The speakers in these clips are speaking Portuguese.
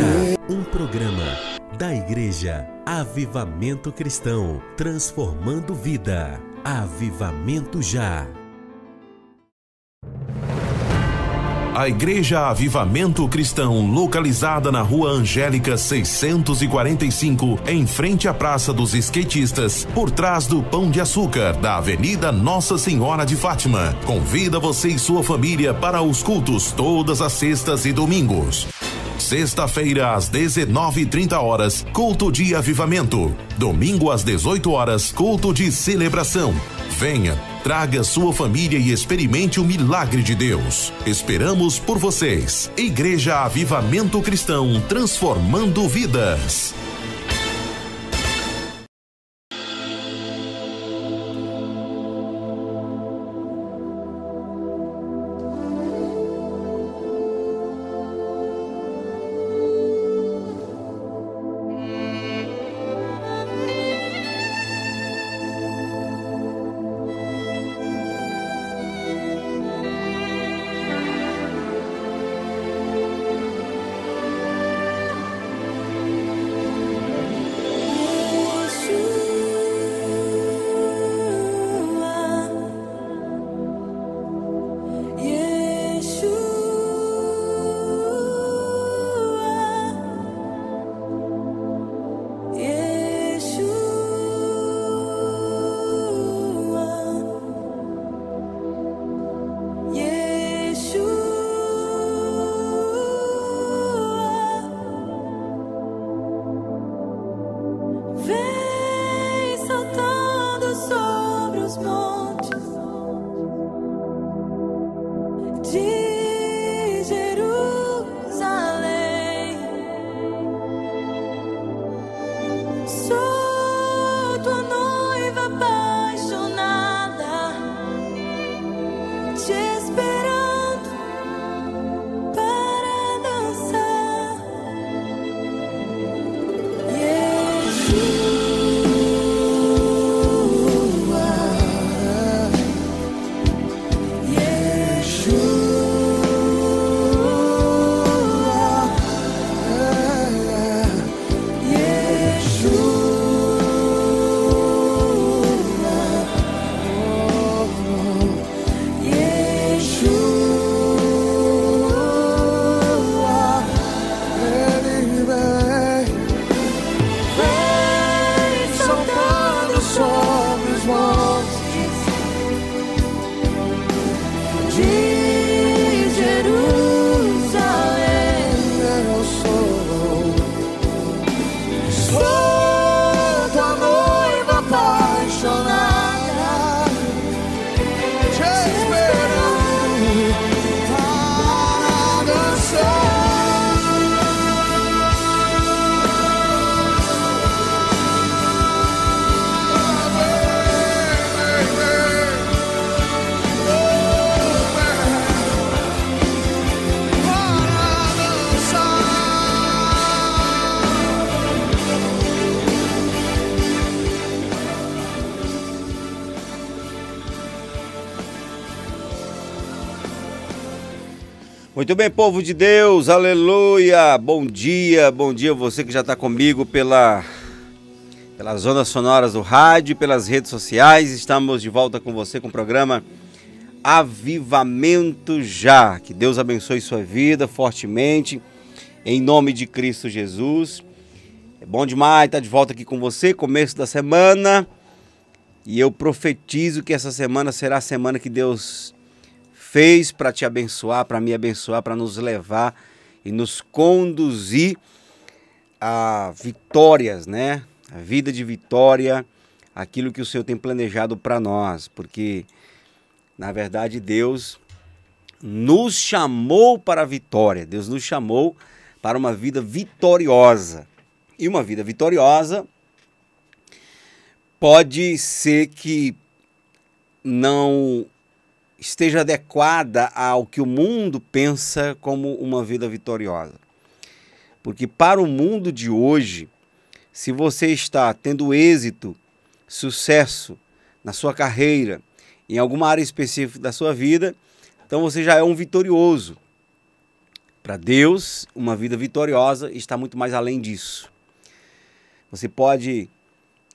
Já. Um programa da Igreja Avivamento Cristão, transformando vida. Avivamento Já. A Igreja Avivamento Cristão, localizada na Rua Angélica 645, em frente à Praça dos Skatistas, por trás do Pão de Açúcar, da Avenida Nossa Senhora de Fátima. Convida você e sua família para os cultos todas as sextas e domingos. Sexta-feira às 19:30 horas, culto de avivamento. Domingo às 18 horas, culto de celebração. Venha, traga sua família e experimente o milagre de Deus. Esperamos por vocês. Igreja Avivamento Cristão, transformando vidas. Muito bem, povo de Deus, aleluia! Bom dia, bom dia você que já está comigo pela, pelas zonas sonoras do rádio, pelas redes sociais. Estamos de volta com você com o programa Avivamento Já. Que Deus abençoe sua vida fortemente, em nome de Cristo Jesus. É bom demais estar de volta aqui com você, começo da semana. E eu profetizo que essa semana será a semana que Deus fez para te abençoar, para me abençoar, para nos levar e nos conduzir a vitórias, né? A vida de vitória, aquilo que o Senhor tem planejado para nós, porque na verdade Deus nos chamou para a vitória. Deus nos chamou para uma vida vitoriosa. E uma vida vitoriosa pode ser que não esteja adequada ao que o mundo pensa como uma vida vitoriosa. Porque para o mundo de hoje, se você está tendo êxito, sucesso na sua carreira, em alguma área específica da sua vida, então você já é um vitorioso. Para Deus, uma vida vitoriosa está muito mais além disso. Você pode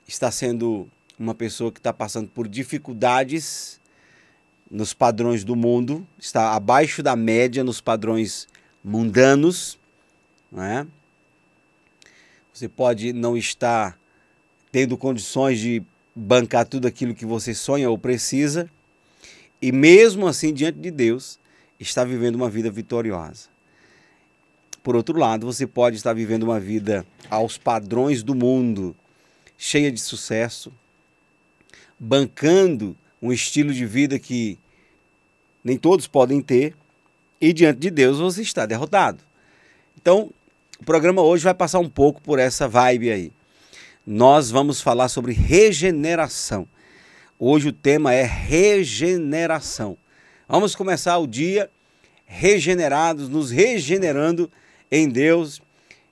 estar sendo uma pessoa que está passando por dificuldades nos padrões do mundo, está abaixo da média nos padrões mundanos, não é? Você pode não estar tendo condições de bancar tudo aquilo que você sonha ou precisa, e mesmo assim, diante de Deus, está vivendo uma vida vitoriosa. Por outro lado, você pode estar vivendo uma vida aos padrões do mundo, cheia de sucesso, bancando um estilo de vida que nem todos podem ter, e diante de Deus você está derrotado. Então, o programa hoje vai passar um pouco por essa vibe aí. Nós vamos falar sobre regeneração. Hoje o tema é regeneração. Vamos começar o dia regenerados, nos regenerando em Deus,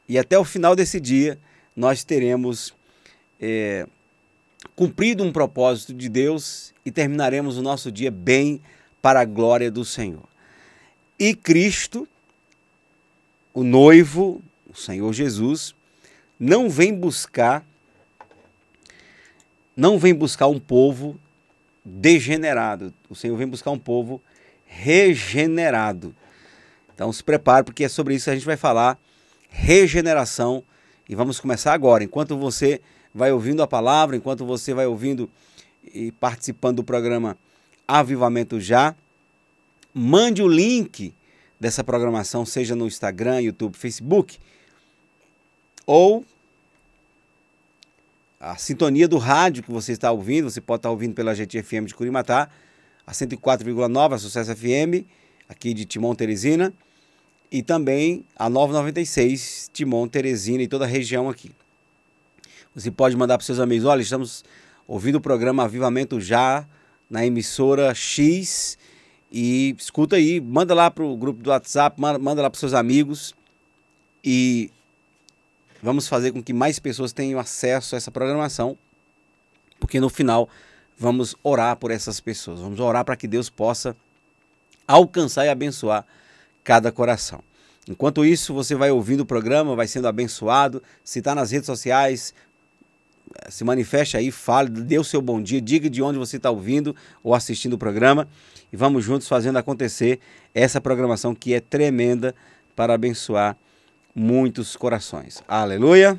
e até o final desse dia nós teremos é, cumprido um propósito de Deus e terminaremos o nosso dia bem para a glória do Senhor. E Cristo, o noivo, o Senhor Jesus, não vem buscar não vem buscar um povo degenerado. O Senhor vem buscar um povo regenerado. Então se prepare porque é sobre isso que a gente vai falar, regeneração, e vamos começar agora. Enquanto você vai ouvindo a palavra, enquanto você vai ouvindo e participando do programa Avivamento Já, mande o link dessa programação, seja no Instagram, YouTube, Facebook, ou a sintonia do rádio que você está ouvindo, você pode estar ouvindo pela GTFM de Curimatá, a 104,9, a Sucesso FM, aqui de Timon Teresina, e também a 996, Timon Teresina e toda a região aqui. Você pode mandar para seus amigos: olha, estamos ouvindo o programa Avivamento Já na emissora X. E escuta aí, manda lá para o grupo do WhatsApp, manda, lá para seus amigos. E vamos fazer com que mais pessoas tenham acesso a essa programação. Porque no final vamos orar por essas pessoas. Vamos orar para que Deus possa alcançar e abençoar cada coração. Enquanto isso, você vai ouvindo o programa, vai sendo abençoado. Se está nas redes sociais, se manifeste aí, fale, dê o seu bom dia, diga de onde você está ouvindo ou assistindo o programa e vamos juntos fazendo acontecer essa programação que é tremenda para abençoar muitos corações. Aleluia!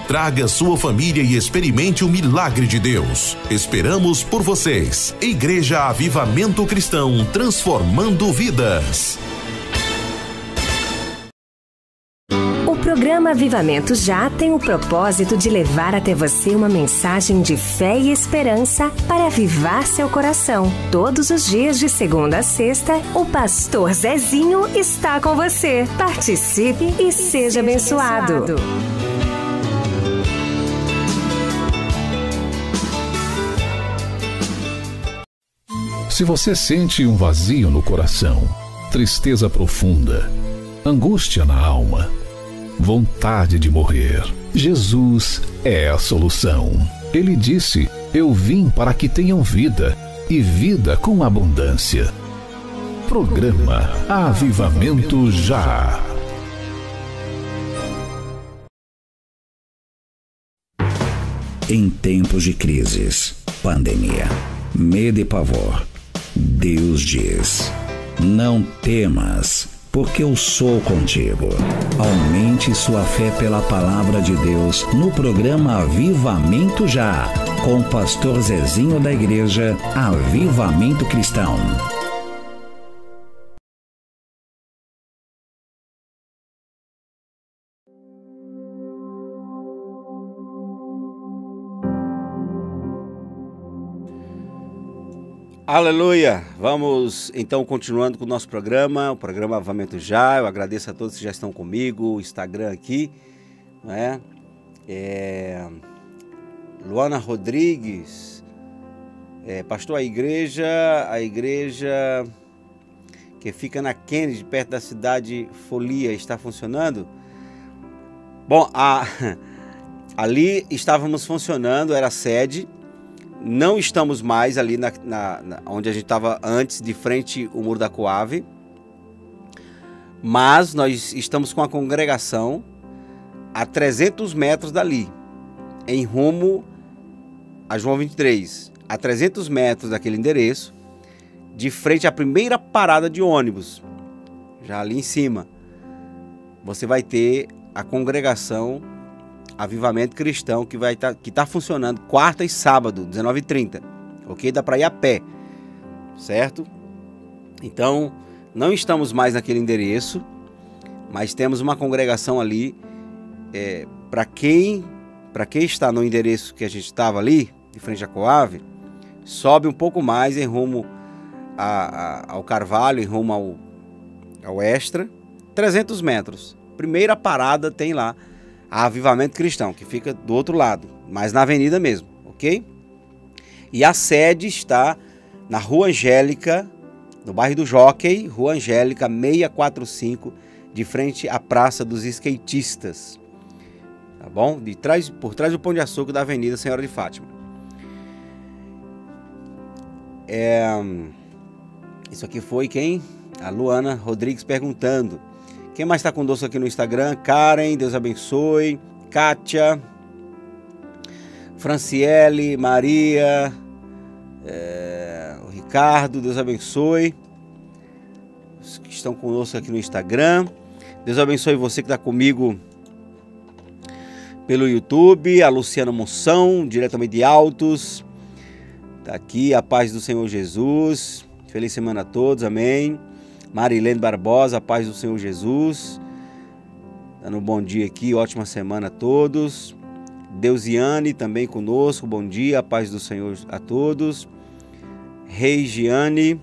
traga sua família e experimente o milagre de Deus. Esperamos por vocês. Igreja Avivamento Cristão, transformando vidas. O programa Avivamento Já tem o propósito de levar até você uma mensagem de fé e esperança para avivar seu coração. Todos os dias, de segunda a sexta, o pastor Zezinho está com você. Participe e, seja abençoado. Se você sente um vazio no coração, tristeza profunda, angústia na alma, vontade de morrer, Jesus é a solução. Ele disse: Eu vim para que tenham vida e vida com abundância. Programa Avivamento Já. Em tempos de crises, pandemia, medo e pavor, Deus diz: Não temas, porque eu sou contigo. Aumente sua fé pela palavra de Deus no programa Avivamento Já, com o pastor Zezinho da igreja Avivamento Cristão. Aleluia! Vamos então continuando com o nosso programa, o programa Avamento Já. Eu agradeço a todos que já estão comigo, o Instagram aqui, né? É... Luana Rodrigues, é, pastor, a igreja, a igreja que fica na Kennedy, perto da cidade Folia, está funcionando? Bom, a... ali estávamos funcionando, era sede, não estamos mais ali na, na, na onde a gente estava antes, de frente ao Muro da Coave. Mas nós estamos com a congregação a 300 metros dali, em rumo a João 23, a 300 metros daquele endereço, de frente à primeira parada de ônibus, já ali em cima. Você vai ter a congregação Avivamento Cristão, que vai tá, que está funcionando quarta e sábado, 19h30. Ok? Dá para ir a pé. Certo? Então, não estamos mais naquele endereço, mas temos uma congregação ali. É, para quem para quem está no endereço que a gente estava ali, de frente à Coave, sobe um pouco mais em rumo a, a, ao Carvalho, em rumo ao, ao Extra, 300 metros. Primeira parada tem lá a Avivamento Cristão, que fica do outro lado, mas na avenida mesmo, ok? E a sede está na Rua Angélica, no bairro do Jockey, Rua Angélica 645, de frente à Praça dos Skatistas. Tá bom? De trás, por trás do Pão de Açúcar da Avenida Senhora de Fátima. É, isso aqui foi quem? A Luana Rodrigues perguntando. Quem mais está conosco aqui no Instagram? Karen, Deus abençoe. Kátia, Franciele, Maria, é, o Ricardo, Deus abençoe. Os que estão conosco aqui no Instagram. Deus abençoe você que está comigo pelo YouTube. A Luciana Moção, diretamente de Altos. Está aqui, a paz do Senhor Jesus. Feliz semana a todos, amém. Marilene Barbosa, paz do Senhor Jesus. Dando um bom dia aqui, ótima semana a todos. Deusiane também conosco, bom dia, a paz do Senhor a todos. Reigiane,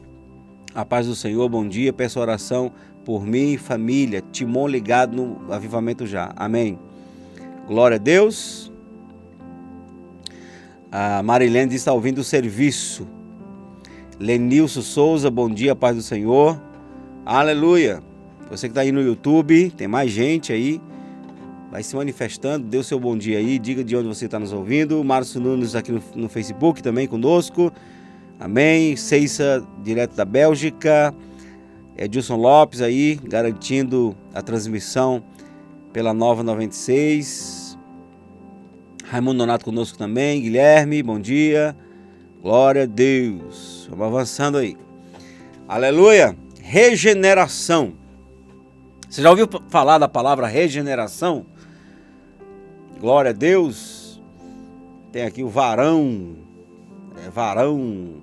a paz do Senhor, bom dia. Peço oração por mim e família. Timon ligado no avivamento já. Amém. Glória a Deus. A Marilene está ouvindo o serviço. Lenilson Souza, bom dia, paz do Senhor. Aleluia. Você que está aí no YouTube, tem mais gente aí. Vai se manifestando, dê o seu bom dia aí, diga de onde você está nos ouvindo. Márcio Nunes aqui no, no, Facebook também conosco. Amém. Ceissa, direto da Bélgica. Edilson Lopes aí, garantindo a transmissão pela Nova 96. Raimundo Donato conosco também. Guilherme, bom dia. Glória a Deus. Vamos avançando aí. Aleluia regeneração. Você já ouviu falar da palavra regeneração? Glória a Deus. Tem aqui o varão, é, varão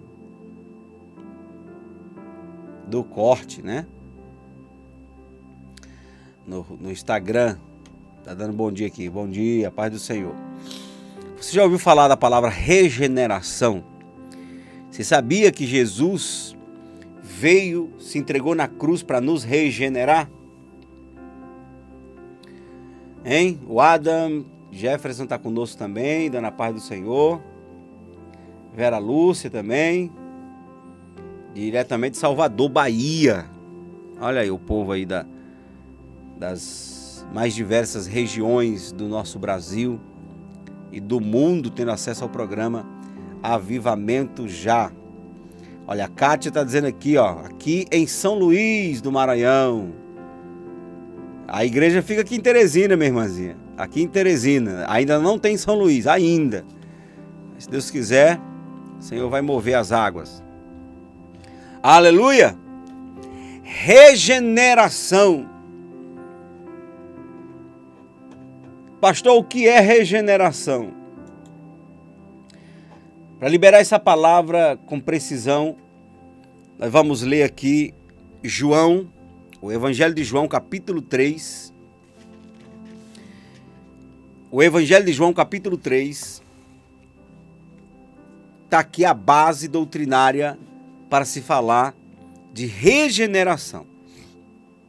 do corte, né? No, no Instagram. Tá dando bom dia aqui. Bom dia, paz do Senhor. Você já ouviu falar da palavra regeneração? Você sabia que Jesus veio, se entregou na cruz para nos regenerar? Hein? O Adam Jefferson está conosco também, dando a paz do Senhor. Vera Lúcia também. Diretamente de Salvador, Bahia. Olha aí o povo aí da, das mais diversas regiões do nosso Brasil e do mundo tendo acesso ao programa Avivamento Já. Olha, a Kátia está dizendo aqui, ó, aqui em São Luís do Maranhão. A igreja fica aqui em Teresina, minha irmãzinha. Aqui em Teresina. Ainda não tem São Luís, ainda. Se Deus quiser, o Senhor vai mover as águas. Aleluia! regeneração. Pastor, o que é regeneração? Para liberar essa palavra com precisão, nós vamos ler aqui João, o Evangelho de João, capítulo 3. O Evangelho de João, capítulo 3. Está aqui a base doutrinária para se falar de regeneração.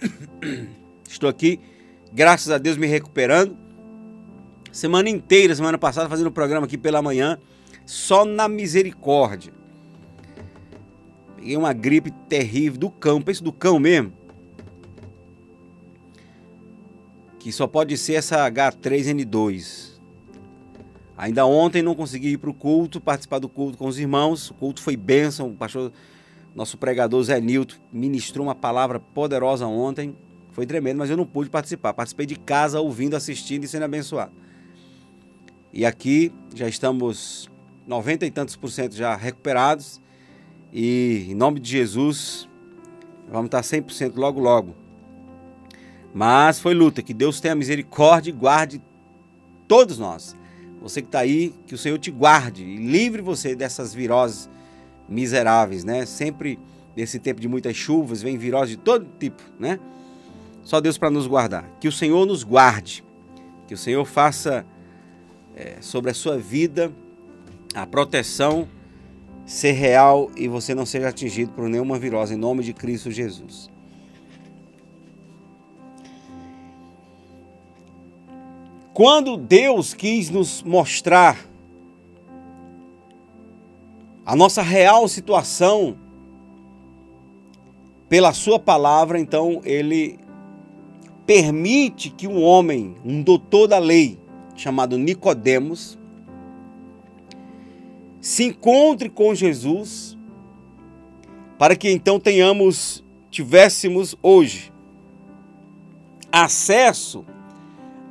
Estou aqui, graças a Deus, me recuperando. Semana inteira, semana passada, fazendo o programa aqui pela manhã, só na misericórdia. Peguei uma gripe terrível do cão, pensa do cão mesmo. Que só pode ser essa H3N2. Ainda ontem não consegui ir para o culto, participar do culto com os irmãos. O culto foi bênção. O pastor, nosso pregador Zé Nilton, ministrou uma palavra poderosa ontem. Foi tremendo, mas eu não pude participar. Participei de casa, ouvindo, assistindo e sendo abençoado. E aqui já estamos 90 e tantos por cento já recuperados. E em nome de Jesus, vamos estar 100% logo, logo. Mas foi luta. Que Deus tenha misericórdia e guarde todos nós você que está aí, que o Senhor te guarde e livre você dessas viroses miseráveis, né? Sempre nesse tempo de muitas chuvas, vem virose de todo tipo, né? Só Deus para nos guardar. Que o Senhor nos guarde, que o Senhor faça é, sobre a sua vida a proteção ser real e você não seja atingido por nenhuma virose, em nome de Cristo Jesus. Quando Deus quis nos mostrar a nossa real situação pela sua palavra, então ele permite que um homem, um doutor da lei, chamado Nicodemos, se encontre com Jesus, para que então tenhamos, tivéssemos hoje acesso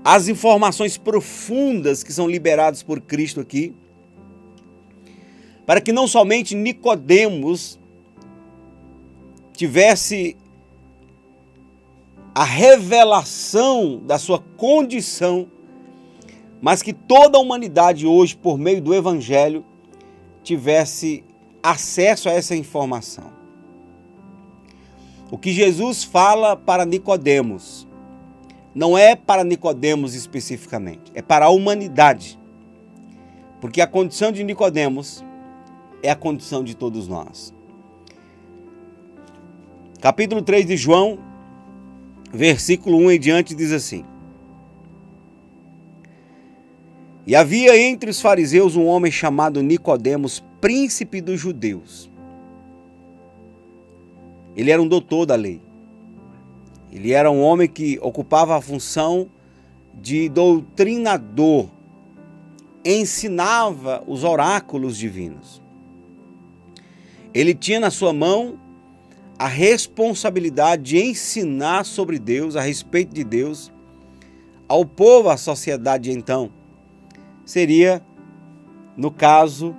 as informações profundas que são liberadas por Cristo aqui, para que não somente Nicodemos tivesse a revelação da sua condição, mas que toda a humanidade hoje, por meio do Evangelho, tivesse acesso a essa informação. O que Jesus fala para Nicodemos não é para Nicodemos especificamente, é para a humanidade. Porque a condição de Nicodemos é a condição de todos nós. Capítulo 3 de João, versículo 1 em diante diz assim: E havia entre os fariseus um homem chamado Nicodemos, príncipe dos judeus. Ele era um doutor da lei. Ele era um homem que ocupava a função de doutrinador, ensinava os oráculos divinos. Ele tinha na sua mão a responsabilidade de ensinar sobre Deus, a respeito de Deus, ao povo, à sociedade então. Seria, no caso,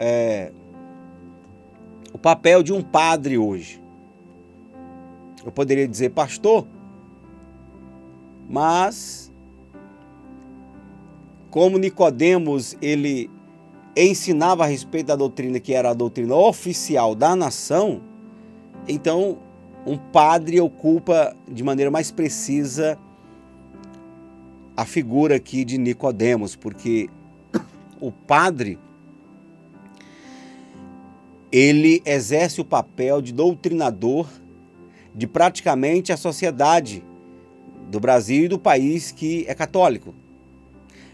é, o papel de um padre hoje. Eu poderia dizer pastor, mas como Nicodemos ele ensinava a respeito da doutrina que era a doutrina oficial da nação, então um padre ocupa de maneira mais precisa a figura aqui de Nicodemos, porque o padre ele exerce o papel de doutrinador de praticamente a sociedade do Brasil e do país que é católico.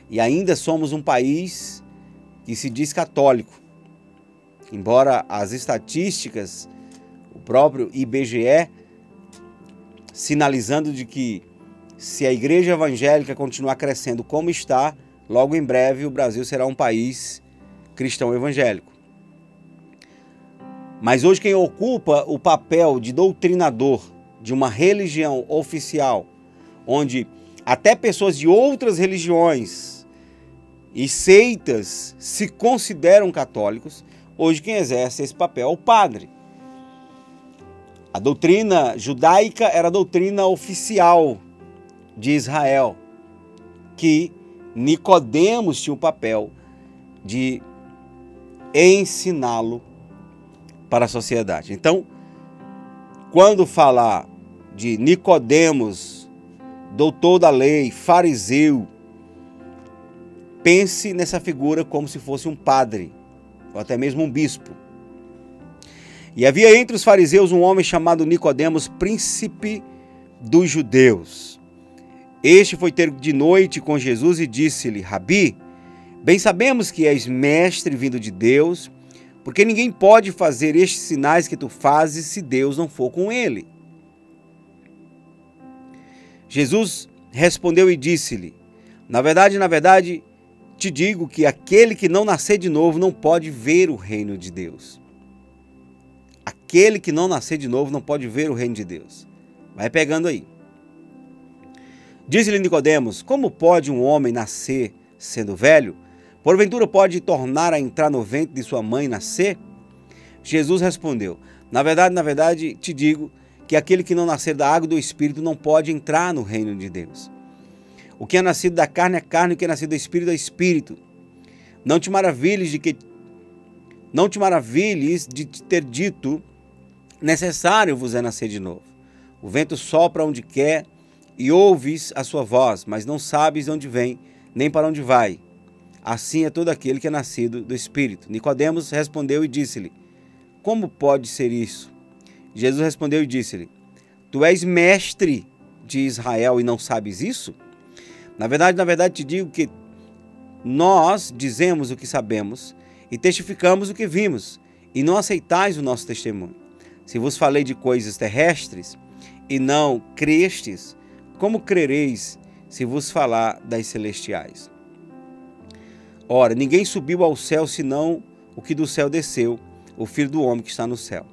E ainda somos um país que se diz católico. Embora as estatísticas, o próprio IBGE, sinalizando de que se a igreja evangélica continuar crescendo como está, logo em breve o Brasil será um país cristão evangélico. Mas hoje quem ocupa o papel de doutrinador de uma religião oficial, onde até pessoas de outras religiões e seitas se consideram católicos, hoje quem exerce esse papel é o padre. A doutrina judaica era a doutrina oficial de Israel, que Nicodemos tinha o papel de ensiná-lo para a sociedade. Então, quando falar de Nicodemos, doutor da lei, fariseu, pense nessa figura como se fosse um padre, ou até mesmo um bispo. E havia entre os fariseus um homem chamado Nicodemos, príncipe dos judeus. Este foi ter de noite com Jesus e disse-lhe: Rabi, bem sabemos que és mestre vindo de Deus, porque ninguém pode fazer estes sinais que tu fazes se Deus não for com ele. Jesus respondeu e disse-lhe: Na verdade, na verdade, te digo que aquele que não nascer de novo não pode ver o reino de Deus. Aquele que não nascer de novo não pode ver o reino de Deus. Vai pegando aí. Disse-lhe Nicodemos: Como pode um homem nascer sendo velho? Porventura pode tornar a entrar no ventre de sua mãe e nascer? Jesus respondeu: Na verdade, na verdade, te digo que aquele que não nascer da água e do espírito não pode entrar no reino de Deus. O que é nascido da carne é carne, o que é nascido do espírito é espírito. Não te maravilhes de que não te maravilhes de te ter dito necessário vos é nascer de novo. O vento sopra onde quer e ouves a sua voz, mas não sabes de onde vem, nem para onde vai. Assim é todo aquele que é nascido do Espírito. Nicodemos respondeu e disse-lhe: Como pode ser isso? Jesus respondeu e disse-lhe: Tu és mestre de Israel e não sabes isso? Na verdade, na verdade te digo que nós dizemos o que sabemos e testificamos o que vimos, e não aceitais o nosso testemunho. Se vos falei de coisas terrestres e não crestes, como crereis se vos falar das celestiais? Ora, ninguém subiu ao céu senão o que do céu desceu, o Filho do homem que está no céu.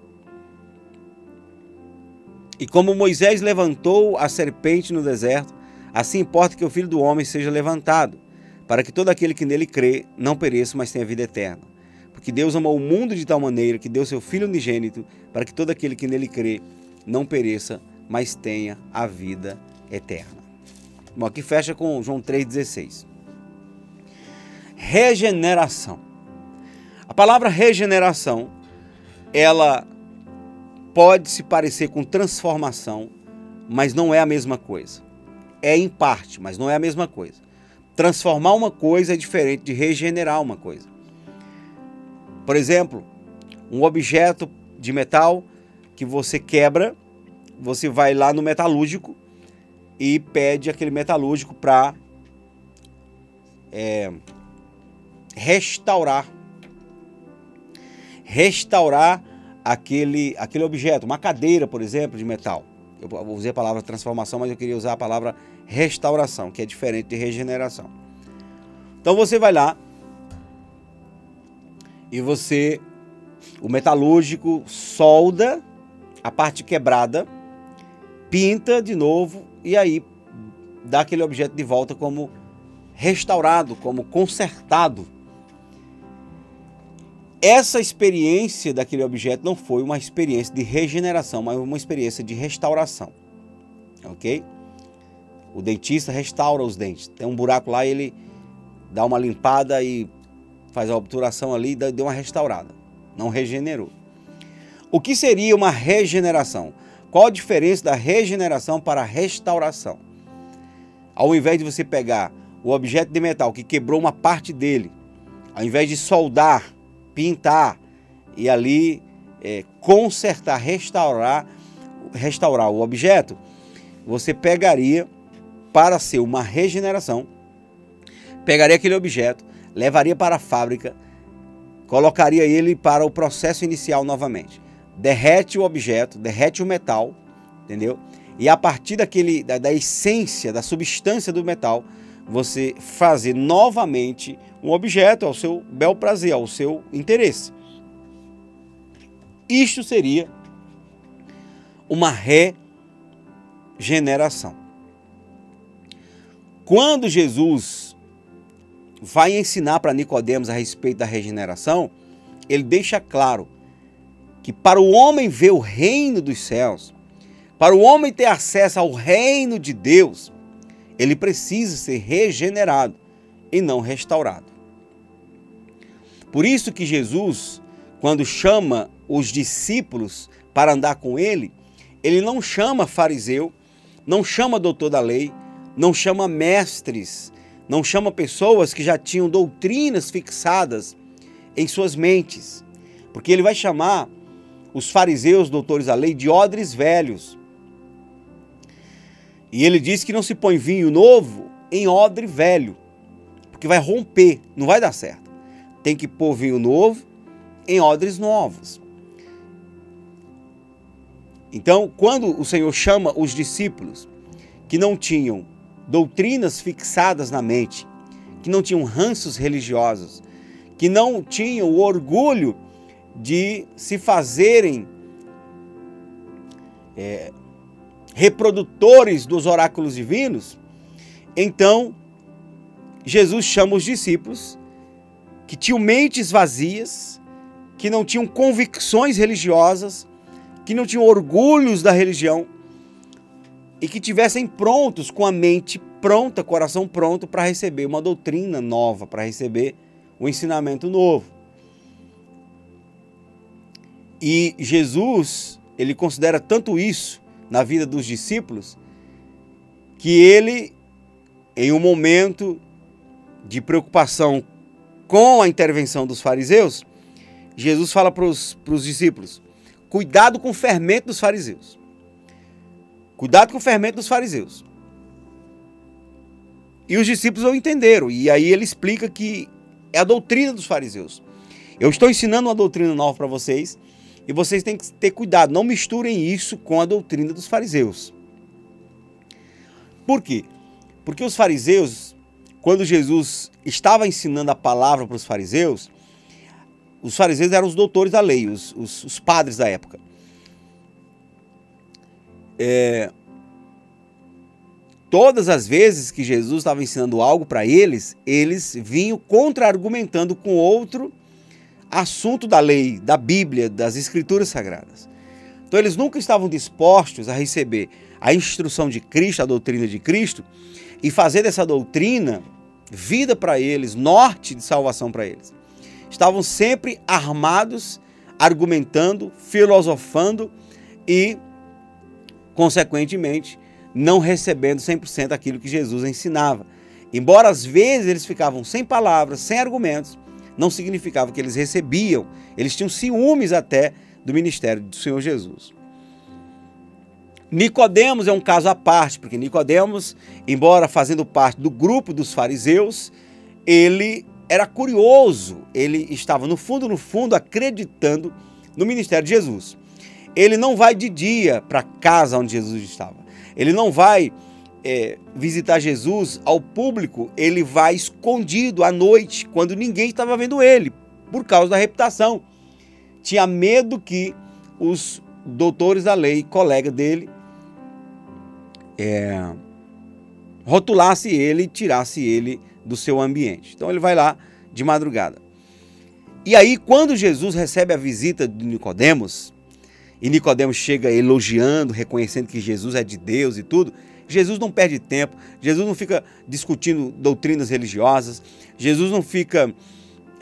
E como Moisés levantou a serpente no deserto, assim importa que o Filho do homem seja levantado, para que todo aquele que nele crê não pereça, mas tenha vida eterna. Porque Deus amou o mundo de tal maneira que deu seu Filho unigênito, para que todo aquele que nele crê não pereça, mas tenha a vida eterna. Bom, aqui fecha com João 3,16 regeneração. A palavra regeneração, ela pode se parecer com transformação, mas não é a mesma coisa. É em parte, mas não é a mesma coisa. Transformar uma coisa é diferente de regenerar uma coisa. Por exemplo, um objeto de metal que você quebra, você vai lá no metalúrgico e pede aquele metalúrgico para é, restaurar. Restaurar aquele, aquele objeto, uma cadeira, por exemplo, de metal. Eu usei a palavra transformação, mas eu queria usar a palavra restauração, que é diferente de regeneração. Então você vai lá e você, o metalúrgico, solda a parte quebrada, pinta de novo e aí dá aquele objeto de volta como restaurado, como consertado. Essa experiência daquele objeto não foi uma experiência de regeneração, mas uma experiência de restauração. Ok? O dentista restaura os dentes. Tem um buraco lá, ele dá uma limpada e faz a obturação ali e deu uma restaurada. Não regenerou. O que seria uma regeneração? Qual a diferença da regeneração para a restauração? Ao invés de você pegar o objeto de metal que quebrou uma parte dele, ao invés de soldar pintar e ali é, consertar, restaurar, restaurar o objeto, você pegaria para ser uma regeneração, pegaria aquele objeto, levaria para a fábrica, colocaria ele para o processo inicial novamente. Derrete o objeto, derrete o metal, entendeu? E a partir daquele da, da essência, da substância do metal, você fazer novamente um objeto ao seu bel prazer, ao seu interesse. Isto seria uma regeneração. Quando Jesus vai ensinar para Nicodemos a respeito da regeneração, ele deixa claro que para o homem ver o reino dos céus, para o homem ter acesso ao reino de Deus, ele precisa ser regenerado e não restaurado. Por isso que Jesus, quando chama os discípulos para andar com ele, ele não chama fariseu, não chama doutor da lei, não chama mestres, não chama pessoas que já tinham doutrinas fixadas em suas mentes, porque ele vai chamar os fariseus, doutores da lei, de odres velhos. E ele diz que não se põe vinho novo em odre velho, porque vai romper, não vai dar certo. Tem que pôr vinho novo em odres novos. Então, quando o Senhor chama os discípulos que não tinham doutrinas fixadas na mente, que não tinham ranços religiosos, que não tinham o orgulho de se fazerem é, reprodutores dos oráculos divinos, então Jesus chama os discípulos que tinham mentes vazias, que não tinham convicções religiosas, que não tinham orgulhos da religião e que tivessem prontos com a mente pronta, coração pronto para receber uma doutrina nova, para receber um ensinamento novo. E Jesus, ele considera tanto isso na vida dos discípulos, que ele, em um momento de preocupação com a intervenção dos fariseus, Jesus fala para os discípulos: cuidado com o fermento dos fariseus. Cuidado com o fermento dos fariseus. E os discípulos não entenderam. E aí ele explica que é a doutrina dos fariseus. Eu estou ensinando uma doutrina nova para vocês e vocês têm que ter cuidado, não misturem isso com a doutrina dos fariseus. Por quê? Porque os fariseus, quando Jesus estava ensinando a palavra para os fariseus, os fariseus eram os doutores da lei, os, os, os padres da época. É, todas as vezes que Jesus estava ensinando algo para eles, eles vinham contra-argumentando com outro assunto da lei, da Bíblia, das Escrituras Sagradas. Então eles nunca estavam dispostos a receber a instrução de Cristo, a doutrina de Cristo, e fazer dessa doutrina vida para eles, norte de salvação para eles. Estavam sempre armados, argumentando, filosofando e, consequentemente, não recebendo 100% aquilo que Jesus ensinava. Embora às vezes eles ficavam sem palavras, sem argumentos, não significava que eles recebiam, eles tinham ciúmes até do ministério do Senhor Jesus. Nicodemos é um caso à parte, porque Nicodemos, embora fazendo parte do grupo dos fariseus, ele era curioso, ele estava no fundo, no fundo, acreditando no ministério de Jesus. Ele não vai de dia para a casa onde Jesus estava. Ele não vai é, visitar Jesus ao público, ele vai escondido à noite, quando ninguém estava vendo ele, por causa da reputação. Tinha medo que os doutores da lei, colega dele, é, rotulasse ele e tirasse ele do seu ambiente. Então ele vai lá de madrugada. E aí, quando Jesus recebe a visita de Nicodemos, e Nicodemos chega elogiando, reconhecendo que Jesus é de Deus e tudo, Jesus não perde tempo, Jesus não fica discutindo doutrinas religiosas, Jesus não fica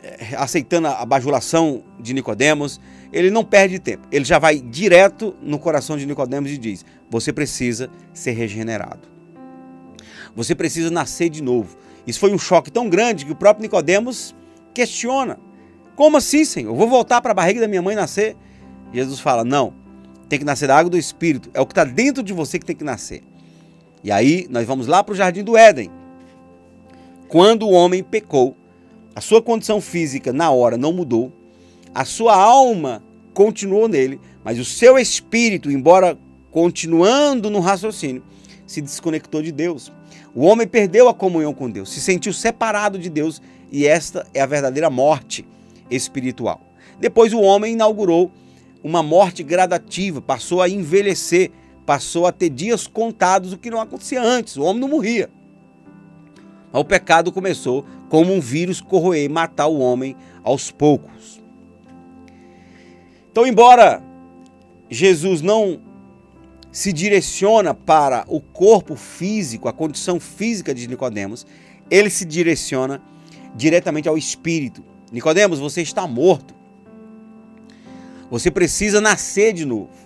eh, aceitando a bajulação de Nicodemos, ele não perde tempo. Ele já vai direto no coração de Nicodemos e diz: "Você precisa ser regenerado. Você precisa nascer de novo." Isso foi um choque tão grande que o próprio Nicodemos questiona: "Como assim, Senhor? Eu vou voltar para a barriga da minha mãe nascer?" Jesus fala: "Não. Tem que nascer da água do Espírito. É o que está dentro de você que tem que nascer." E aí nós vamos lá para o jardim do Éden. Quando o homem pecou, a sua condição física na hora não mudou, a sua alma continuou nele, mas o seu espírito, embora continuando no raciocínio, se desconectou de Deus. O homem perdeu a comunhão com Deus, se sentiu separado de Deus e esta é a verdadeira morte espiritual. Depois o homem inaugurou uma morte gradativa, passou a envelhecer passou a ter dias contados, o que não acontecia antes. O homem não morria. Mas o pecado começou como um vírus corroer e matar o homem aos poucos. Então, embora Jesus não se direciona para o corpo físico, a condição física de Nicodemos, ele se direciona diretamente ao espírito. Nicodemos, você está morto. Você precisa nascer de novo.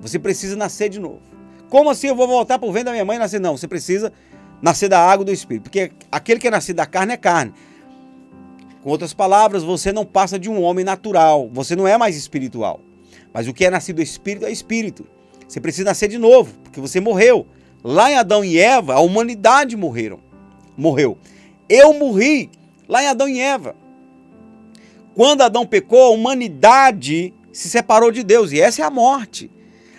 Você precisa nascer de novo. Como assim eu vou voltar para o vento da minha mãe e nascer? Não, você precisa nascer da água do espírito, porque aquele que é nascido da carne é carne. Com outras palavras, você não passa de um homem natural, você não é mais espiritual. Mas o que é nascido do espírito é espírito. Você precisa nascer de novo, porque você morreu. Lá em Adão e Eva, a humanidade morreram. Morreu. Eu morri lá em Adão e Eva. Quando Adão pecou, a humanidade se separou de Deus, e essa é a morte.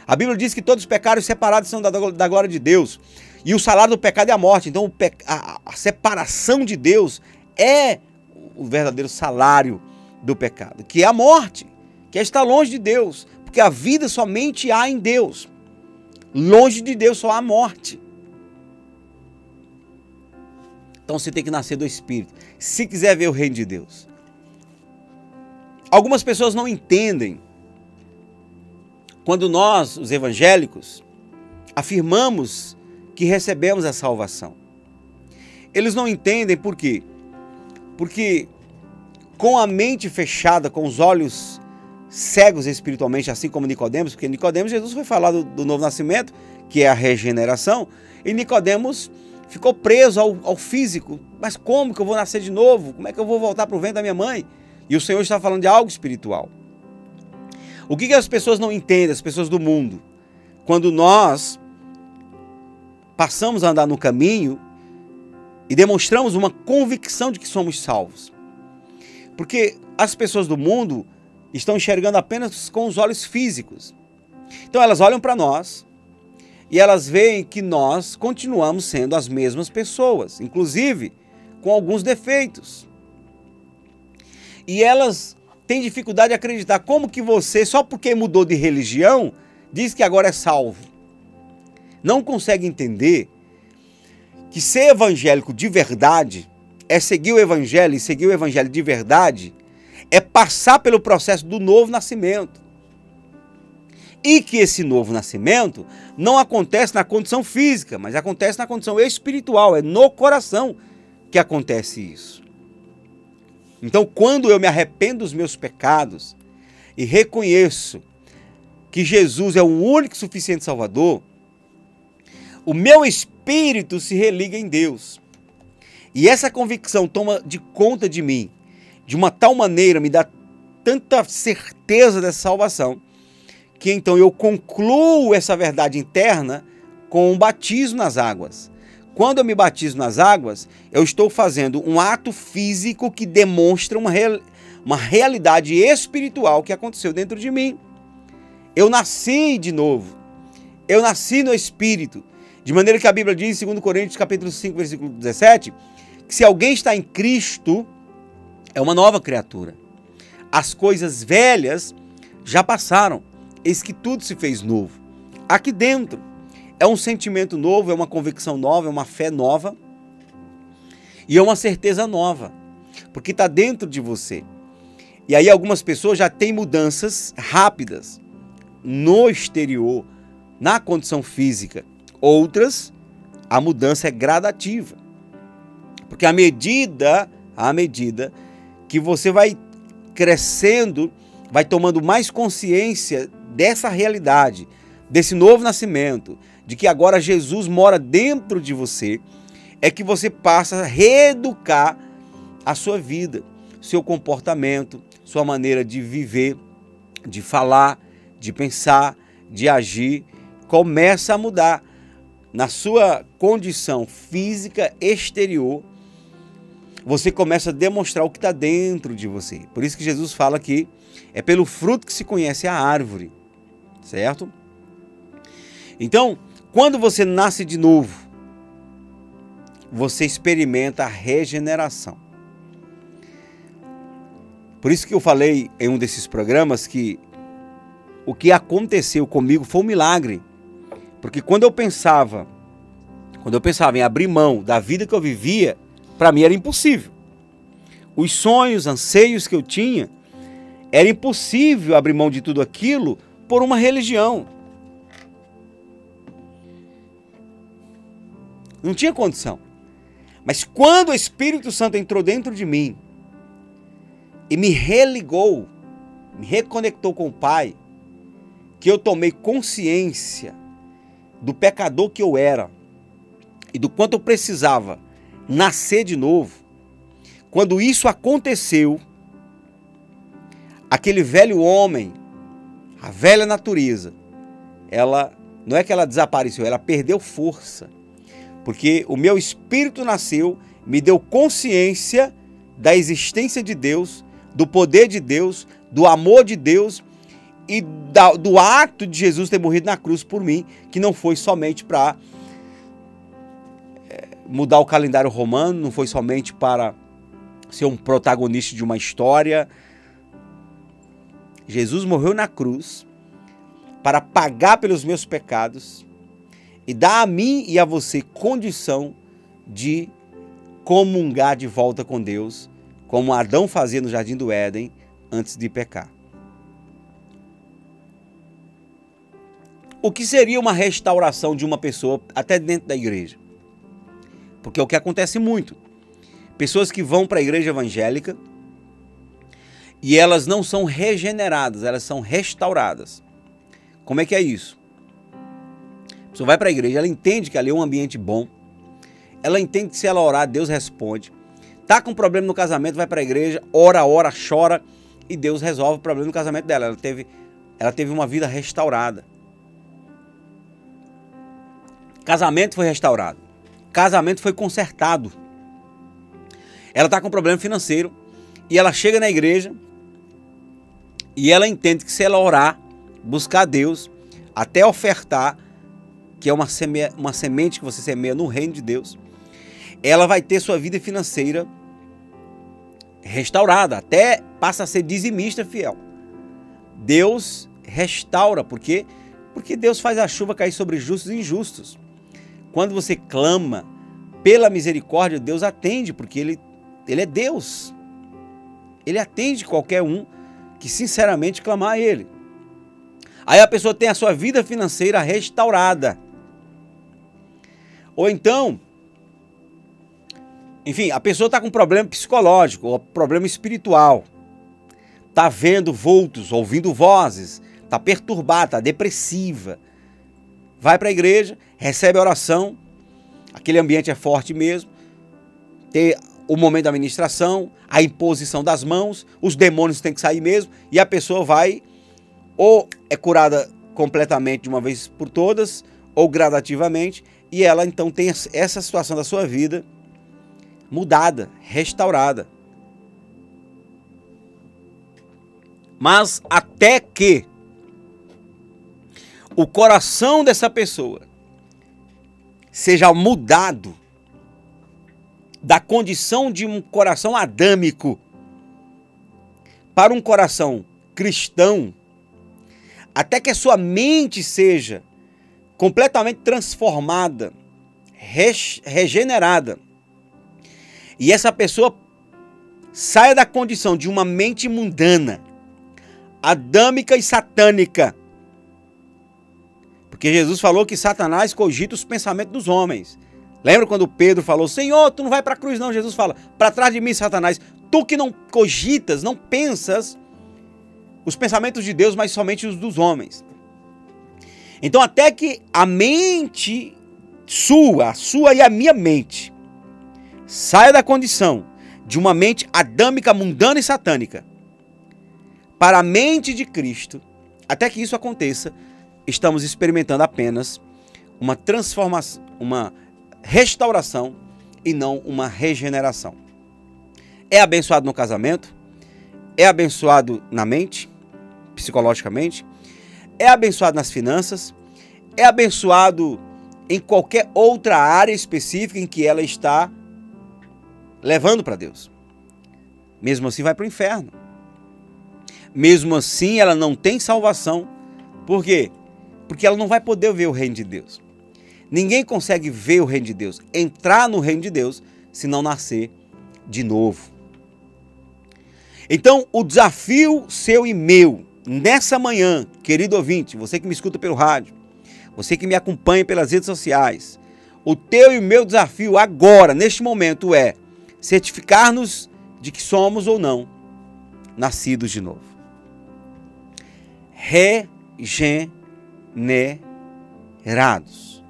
A Bíblia diz que todos os pecados separados são da, da glória de Deus. E o salário do pecado é a morte. Então a, a separação de Deus é o verdadeiro salário do pecado, que é a morte, que é estar longe de Deus, porque a vida somente há em Deus. Longe de Deus só há morte. Então você tem que nascer do Espírito, se quiser ver o reino de Deus. Algumas pessoas não entendem quando nós, os evangélicos, afirmamos que recebemos a salvação. Eles não entendem por quê? Porque com a mente fechada, com os olhos cegos espiritualmente, assim como Nicodemos, porque Nicodemos, Jesus foi falar do, do novo nascimento, que é a regeneração, e Nicodemos ficou preso ao, ao, físico. Mas como que eu vou nascer de novo? Como é que eu vou voltar para o vento da minha mãe? E o Senhor está falando de algo espiritual. O que, que as pessoas não entendem, as pessoas do mundo? Quando nós passamos a andar no caminho e demonstramos uma convicção de que somos salvos. Porque as pessoas do mundo estão enxergando apenas com os olhos físicos. Então elas olham para nós e elas veem que nós continuamos sendo as mesmas pessoas, inclusive com alguns defeitos. E elas têm dificuldade de acreditar como que você, só porque mudou de religião, diz que agora é salvo. Não consegue entender que ser evangélico de verdade é seguir o evangelho e seguir o evangelho de verdade é passar pelo processo do novo nascimento. E que esse novo nascimento não acontece na condição física, mas acontece na condição espiritual, é no coração que acontece isso. Então, quando eu me arrependo dos meus pecados e reconheço que Jesus é o único suficiente Salvador, o meu espírito se religa em Deus. E essa convicção toma de conta de mim de uma tal maneira, me dá tanta certeza dessa salvação, que então eu concluo essa verdade interna com um batismo nas águas. Quando eu me batizo nas águas, eu estou fazendo um ato físico que demonstra uma, real, uma realidade espiritual que aconteceu dentro de mim. Eu nasci de novo. Eu nasci no Espírito. De maneira que a Bíblia diz 2 Coríntios capítulo 5, versículo 17, que se alguém está em Cristo, é uma nova criatura. As coisas velhas já passaram, eis que tudo se fez novo. Aqui dentro é um sentimento novo, é uma convicção nova, é uma fé nova e é uma certeza nova, porque está dentro de você. E aí algumas pessoas já têm mudanças rápidas no exterior, na condição física. Outras, a mudança é gradativa. Porque à medida, à medida que você vai crescendo, vai tomando mais consciência dessa realidade, desse novo nascimento, de que agora Jesus mora dentro de você, é que você passa a reeducar a sua vida, seu comportamento, sua maneira de viver, de falar, de pensar, de agir, começa a mudar na sua condição física exterior você começa a demonstrar o que está dentro de você. Por isso que Jesus fala que é pelo fruto que se conhece a árvore, certo? Então, quando você nasce de novo, você experimenta a regeneração. Por isso que eu falei em um desses programas que o que aconteceu comigo foi um milagre. Porque quando eu pensava, quando eu pensava em abrir mão da vida que eu vivia, para mim era impossível. Os sonhos, anseios que eu tinha, Era impossível abrir mão de tudo aquilo por uma religião. Não tinha condição. Mas quando o Espírito Santo entrou dentro de mim e me religou, me reconectou com o Pai, que eu tomei consciência do pecador que eu era e do quanto eu precisava nascer de novo. Quando isso aconteceu, aquele velho homem, a velha natureza, ela não é que ela desapareceu, ela perdeu força porque o meu espírito nasceu, me deu consciência da existência de Deus, do poder de Deus, do amor de Deus e do ato de Jesus ter morrido na cruz por mim, que não foi somente para é, mudar o calendário romano, não foi somente para ser um protagonista de uma história. Jesus morreu na cruz para pagar pelos meus pecados e dá a mim e a você condição de comungar de volta com Deus, como Adão fazia no jardim do Éden antes de pecar. O que seria uma restauração de uma pessoa até dentro da igreja? Porque é o que acontece muito. Pessoas que vão para a igreja evangélica e elas não são regeneradas, elas são restauradas. Como é que é isso? Pessoa vai para a igreja, ela entende que ali é um ambiente bom. Ela entende que se ela orar, Deus responde. Tá com problema no casamento, vai para a igreja, ora, ora, chora e Deus resolve o problema no casamento dela. Ela teve, ela teve uma vida restaurada. Casamento foi restaurado. Casamento foi consertado. Ela está com problema financeiro e ela chega na igreja e ela entende que se ela orar, buscar Deus, até ofertar, que é uma, seme, uma semente que você semeia no reino de Deus, ela vai ter sua vida financeira restaurada, até passa a ser dizimista fiel. Deus restaura, por quê? Porque Deus faz a chuva cair sobre justos e injustos. Quando você clama pela misericórdia, Deus atende, porque Ele, ele é Deus. Ele atende qualquer um que sinceramente clamar a Ele. Aí a pessoa tem a sua vida financeira restaurada. Ou então, enfim, a pessoa está com problema psicológico ou problema espiritual. Está vendo vultos, ouvindo vozes, está perturbada, está depressiva. Vai para a igreja, recebe a oração, aquele ambiente é forte mesmo. Tem o momento da ministração, a imposição das mãos, os demônios têm que sair mesmo e a pessoa vai ou é curada completamente de uma vez por todas ou gradativamente e ela então tem essa situação da sua vida mudada, restaurada. Mas até que o coração dessa pessoa seja mudado da condição de um coração adâmico para um coração cristão, até que a sua mente seja completamente transformada, regenerada. E essa pessoa saia da condição de uma mente mundana, adâmica e satânica. Porque Jesus falou que Satanás cogita os pensamentos dos homens. Lembra quando Pedro falou: Senhor, tu não vai para a cruz, não? Jesus fala: Para trás de mim, Satanás, tu que não cogitas, não pensas os pensamentos de Deus, mas somente os dos homens. Então, até que a mente sua, a sua e a minha mente, saia da condição de uma mente adâmica, mundana e satânica para a mente de Cristo, até que isso aconteça, estamos experimentando apenas uma transformação, uma restauração e não uma regeneração. É abençoado no casamento, é abençoado na mente, psicologicamente, é abençoado nas finanças, é abençoado em qualquer outra área específica em que ela está levando para Deus. Mesmo assim, vai para o inferno. Mesmo assim, ela não tem salvação. Por quê? Porque ela não vai poder ver o reino de Deus. Ninguém consegue ver o reino de Deus, entrar no reino de Deus, se não nascer de novo. Então, o desafio seu e meu, nessa manhã, querido ouvinte, você que me escuta pelo rádio, você que me acompanha pelas redes sociais, o teu e o meu desafio agora, neste momento, é certificar-nos de que somos ou não nascidos de novo. Regenerados.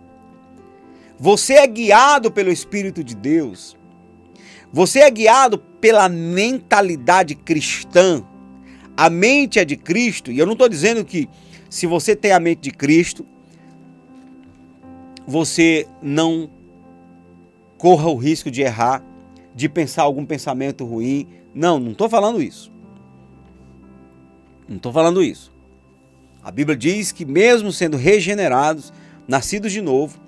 Você é guiado pelo Espírito de Deus. Você é guiado pela mentalidade cristã. A mente é de Cristo. E eu não estou dizendo que se você tem a mente de Cristo, você não corra o risco de errar, de pensar algum pensamento ruim. Não, não estou falando isso. Não estou falando isso. A Bíblia diz que, mesmo sendo regenerados, nascidos de novo,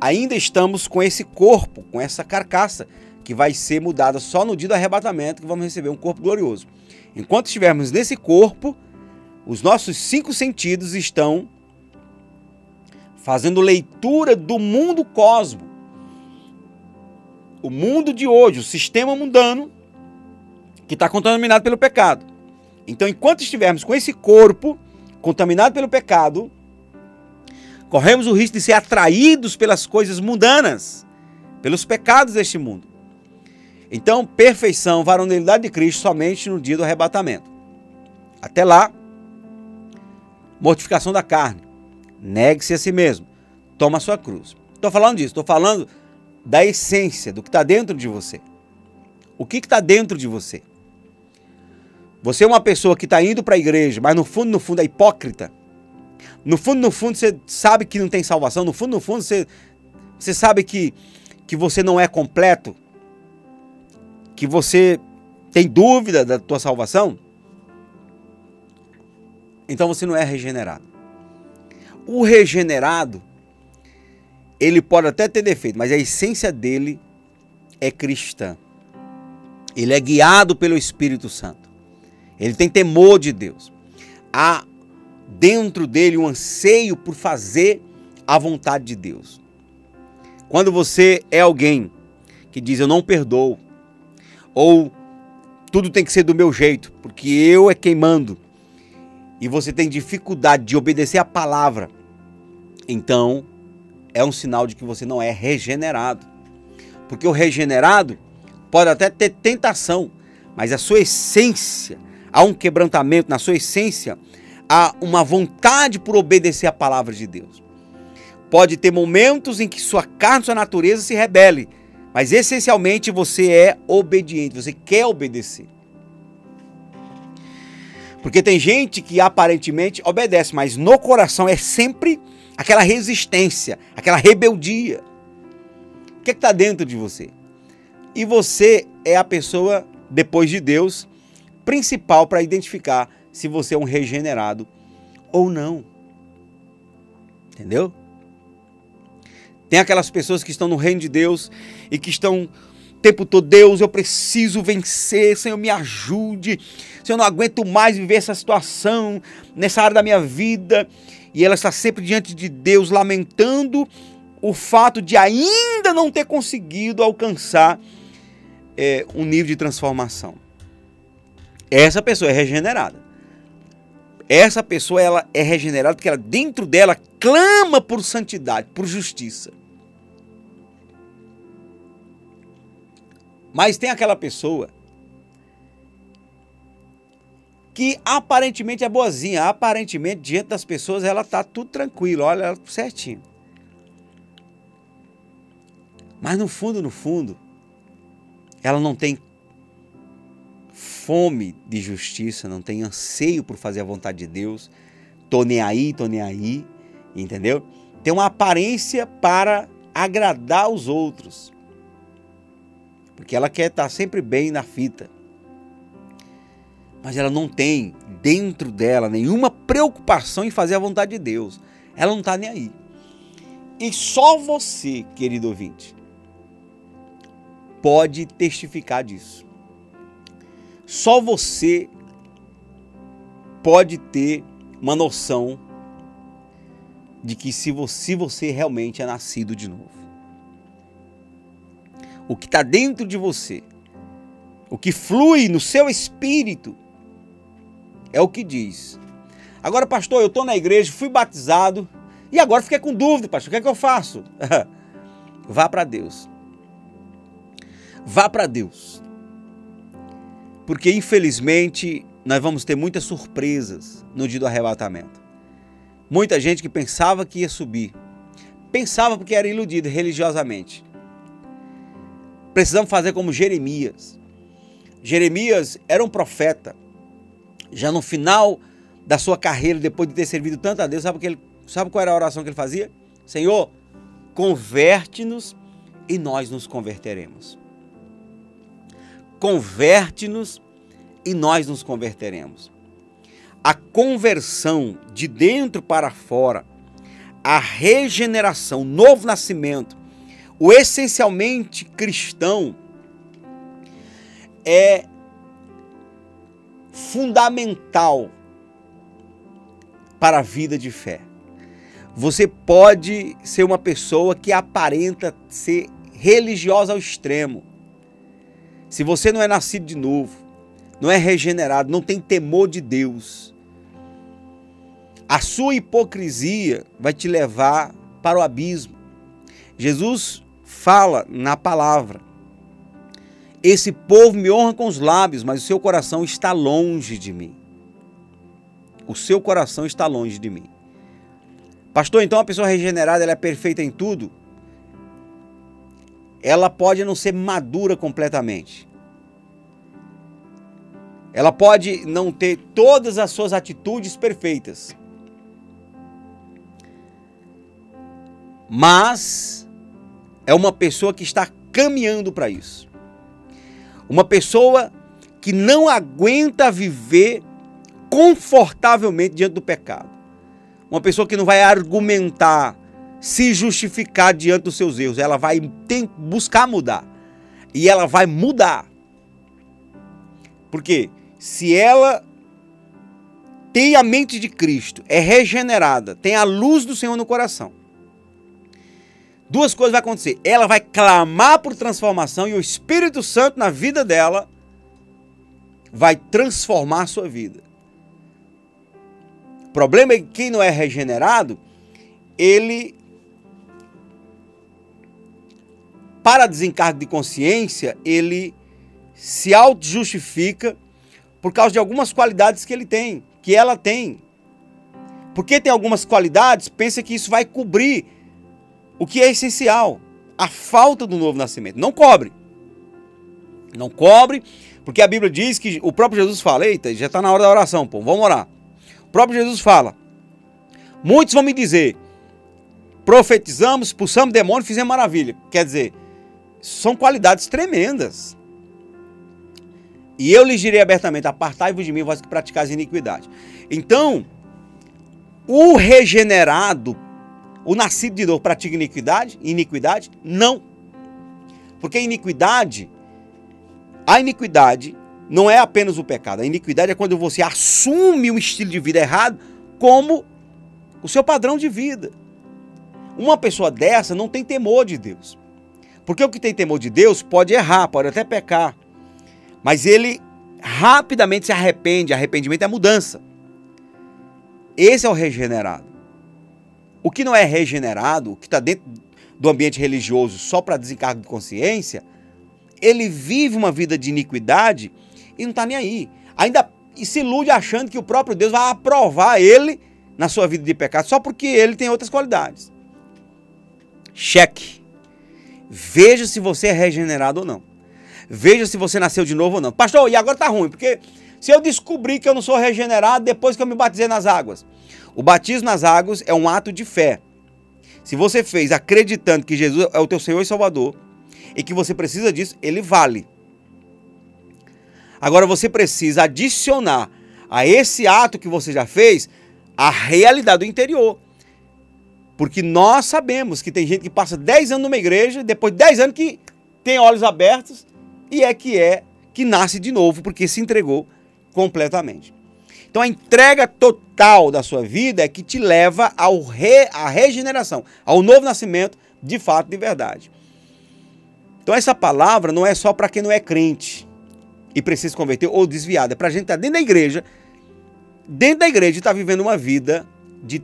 ainda estamos com esse corpo, com essa carcaça, que vai ser mudada só no dia do arrebatamento, que vamos receber um corpo glorioso. Enquanto estivermos nesse corpo, os nossos cinco sentidos estão fazendo leitura do mundo cosmo. O mundo de hoje, o sistema mundano, que está contaminado pelo pecado. Então, enquanto estivermos com esse corpo contaminado pelo pecado, corremos o risco de ser atraídos pelas coisas mundanas, pelos pecados deste mundo. Então, perfeição, varonilidade de Cristo somente no dia do arrebatamento. Até lá, mortificação da carne. Negue-se a si mesmo. Toma a sua cruz. Estou falando disso, estou falando da essência, do que está dentro de você. O que está dentro de você? Você é uma pessoa que está indo para a igreja, mas no fundo, no fundo é hipócrita. No fundo, no fundo, você sabe que não tem salvação. No fundo, no fundo, você, você sabe que, que você não é completo. Que você tem dúvida da tua salvação. Então você não é regenerado. O regenerado, ele pode até ter defeito, mas a essência dele é cristã. Ele é guiado pelo Espírito Santo. Ele tem temor de Deus. Há dentro dele um anseio por fazer a vontade de Deus. Quando você é alguém que diz eu não perdoo, ou tudo tem que ser do meu jeito, porque eu é quem mando, e você tem dificuldade de obedecer a palavra, então é um sinal de que você não é regenerado. Porque o regenerado pode até ter tentação, mas a sua essência, há um quebrantamento na sua essência, há uma vontade por obedecer a palavra de Deus. Pode ter momentos em que sua carne, sua natureza se rebele, mas essencialmente você é obediente, você quer obedecer. Porque tem gente que aparentemente obedece, mas no coração é sempre aquela resistência, aquela rebeldia. O que é está dentro de você? E você é a pessoa, depois de Deus, principal para identificar se você é um regenerado ou não. Entendeu? Tem aquelas pessoas que estão no reino de Deus e que estão o tempo todo, Deus, eu preciso vencer, Senhor, me ajude. Senhor, eu não aguento mais viver essa situação nessa área da minha vida. E ela está sempre diante de Deus, lamentando o fato de ainda não ter conseguido alcançar é, um nível de transformação. Essa pessoa é regenerada. Essa pessoa ela é regenerada porque ela dentro dela clama por santidade, por justiça. Mas tem aquela pessoa que aparentemente é boazinha, aparentemente diante das pessoas ela tá tudo tranquilo, olha ela certinho. Mas no fundo, no fundo, ela não tem fome de justiça, não tem anseio por fazer a vontade de Deus. Tô nem aí, tô nem aí, entendeu? Tem uma aparência para agradar os outros. Porque ela quer estar sempre bem na fita mas ela não tem dentro dela nenhuma preocupação em fazer a vontade de Deus. Ela não está nem aí. E só você, querido ouvinte, pode testificar disso. Só você pode ter uma noção de que se você, você realmente é nascido de novo. O que está dentro de você O que flui no seu espírito é o que diz. Agora, pastor, eu estou na igreja, fui batizado e agora fiquei com dúvida, pastor. O que é que eu faço? Vá para Deus. Vá para Deus. Porque infelizmente nós vamos ter muitas surpresas no dia do arrebatamento. Muita gente que pensava que ia subir, pensava porque era iludido religiosamente. Precisamos fazer como Jeremias. Jeremias era um profeta. Já no final da sua carreira, depois de ter servido tanto a Deus, sabe, que ele, sabe qual era a oração que ele fazia? Senhor, converte-nos e nós nos converteremos. Converte-nos e nós nos converteremos. A conversão de dentro para fora, a regeneração, o novo nascimento, o essencialmente cristão é fundamental para a vida de fé. Você pode ser uma pessoa que aparenta ser religiosa ao extremo. Se você não é nascido de novo, não é regenerado, não tem temor de Deus, a sua hipocrisia vai te levar para o abismo. Jesus fala na palavra: Esse povo me honra com os lábios, mas o seu coração está longe de mim. O seu coração está longe de mim. Pastor, então a pessoa regenerada ela é perfeita em tudo? Ela pode não ser madura completamente. Ela pode não ter todas as suas atitudes perfeitas. Mas é uma pessoa que está caminhando para isso. Uma pessoa que não aguenta viver confortavelmente diante do pecado. Uma pessoa que não vai argumentar, se justificar diante dos seus erros. Ela vai tem, buscar mudar. E ela vai mudar. Porque se ela tem a mente de Cristo, é regenerada, tem a luz do Senhor no coração, duas coisas vão acontecer. Ela vai clamar por transformação e o Espírito Santo na vida dela vai transformar a sua vida. O problema é que quem não é regenerado, ele para desencargo de consciência, ele se auto-justifica por causa de algumas qualidades que ele tem, que ela tem. Porque tem algumas qualidades, pensa que isso vai cobrir o que é essencial, a falta do novo nascimento. Não cobre. Não cobre, porque a Bíblia diz que o próprio Jesus fala, eita, já está na hora da oração, pô, vamos orar. O próprio Jesus fala: Muitos vão me dizer, profetizamos, expulsamos demônio, fizemos maravilha. Quer dizer, são qualidades tremendas. E eu lhes direi abertamente: apartai-vos de mim, vós que praticais iniquidade. Então, o regenerado, o nascido de novo, pratica iniquidade? Iniquidade? Não. Porque a iniquidade, a iniquidade não é apenas o pecado. A iniquidade é quando você assume um estilo de vida errado como o seu padrão de vida. Uma pessoa dessa não tem temor de Deus. Porque o que tem temor de Deus pode errar, pode até pecar. Mas ele rapidamente se arrepende. Arrependimento é mudança. Esse é o regenerado. O que não é regenerado, que está dentro do ambiente religioso só para desencargo de consciência, ele vive uma vida de iniquidade e não está nem aí. Ainda se ilude achando que o próprio Deus vai aprovar ele na sua vida de pecado só porque ele tem outras qualidades. Cheque. Veja se você é regenerado ou não. Veja se você nasceu de novo ou não. Pastor, e agora tá ruim, porque se eu descobrir que eu não sou regenerado depois que eu me batizei nas águas. O batismo nas águas é um ato de fé. Se você fez acreditando que Jesus é o teu Senhor e Salvador e que você precisa disso, ele vale. Agora você precisa adicionar a esse ato que você já fez a realidade do interior. Porque nós sabemos que tem gente que passa 10 anos numa igreja, depois de 10 anos que tem olhos abertos e é que é que nasce de novo porque se entregou completamente. Então a entrega total da sua vida é que te leva ao re, à regeneração, ao novo nascimento de fato de verdade. Então essa palavra não é só para quem não é crente. e precisa se converter ou desviado. É para a gente estar dentro da igreja, dentro da igreja e estar vivendo uma vida de,